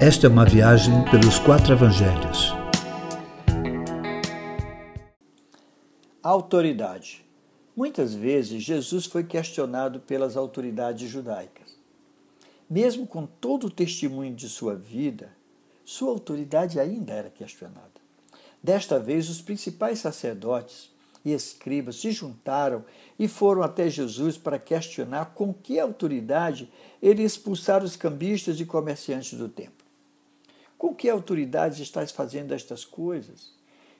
Esta é uma viagem pelos quatro evangelhos. Autoridade. Muitas vezes Jesus foi questionado pelas autoridades judaicas. Mesmo com todo o testemunho de sua vida, sua autoridade ainda era questionada. Desta vez, os principais sacerdotes e escribas se juntaram e foram até Jesus para questionar com que autoridade ele expulsara os cambistas e comerciantes do templo. Com que autoridade estás fazendo estas coisas?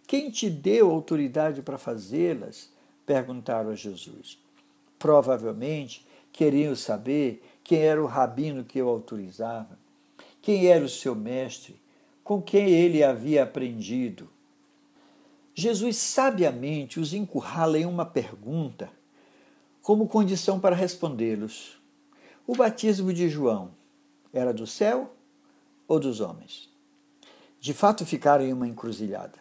Quem te deu autoridade para fazê-las? perguntaram a Jesus. Provavelmente queriam saber quem era o rabino que o autorizava, quem era o seu mestre, com quem ele havia aprendido. Jesus sabiamente os encurrala em uma pergunta como condição para respondê-los. O batismo de João era do céu ou dos homens? De fato ficaram em uma encruzilhada.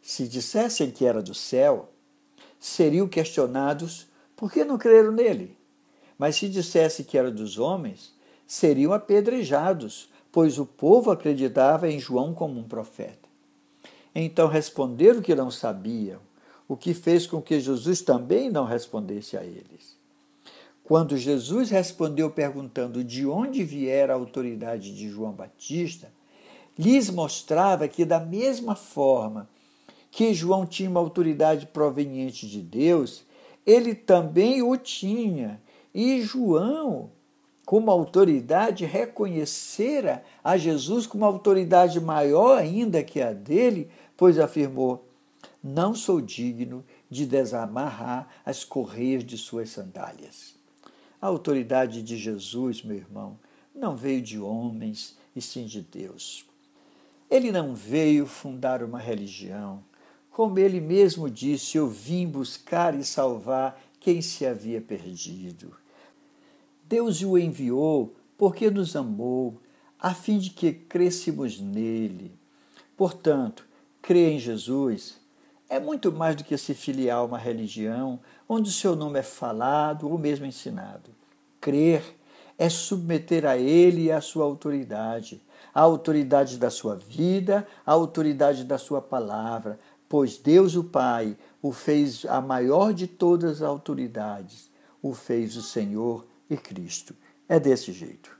Se dissessem que era do céu, seriam questionados por que não creram nele. Mas se dissesse que era dos homens, seriam apedrejados, pois o povo acreditava em João como um profeta. Então responderam que não sabiam, o que fez com que Jesus também não respondesse a eles. Quando Jesus respondeu perguntando de onde viera a autoridade de João Batista, lhes mostrava que, da mesma forma que João tinha uma autoridade proveniente de Deus, ele também o tinha. E João, como autoridade, reconhecera a Jesus como autoridade maior ainda que a dele, pois afirmou: Não sou digno de desamarrar as correias de suas sandálias. A autoridade de Jesus, meu irmão, não veio de homens, e sim de Deus. Ele não veio fundar uma religião. Como ele mesmo disse, eu vim buscar e salvar quem se havia perdido. Deus o enviou porque nos amou, a fim de que crescemos nele. Portanto, crer em Jesus é muito mais do que se filiar a uma religião onde o seu nome é falado ou mesmo ensinado. Crer é submeter a ele e à sua autoridade, a autoridade da sua vida, a autoridade da sua palavra, pois Deus o Pai o fez a maior de todas as autoridades, o fez o Senhor e Cristo. É desse jeito.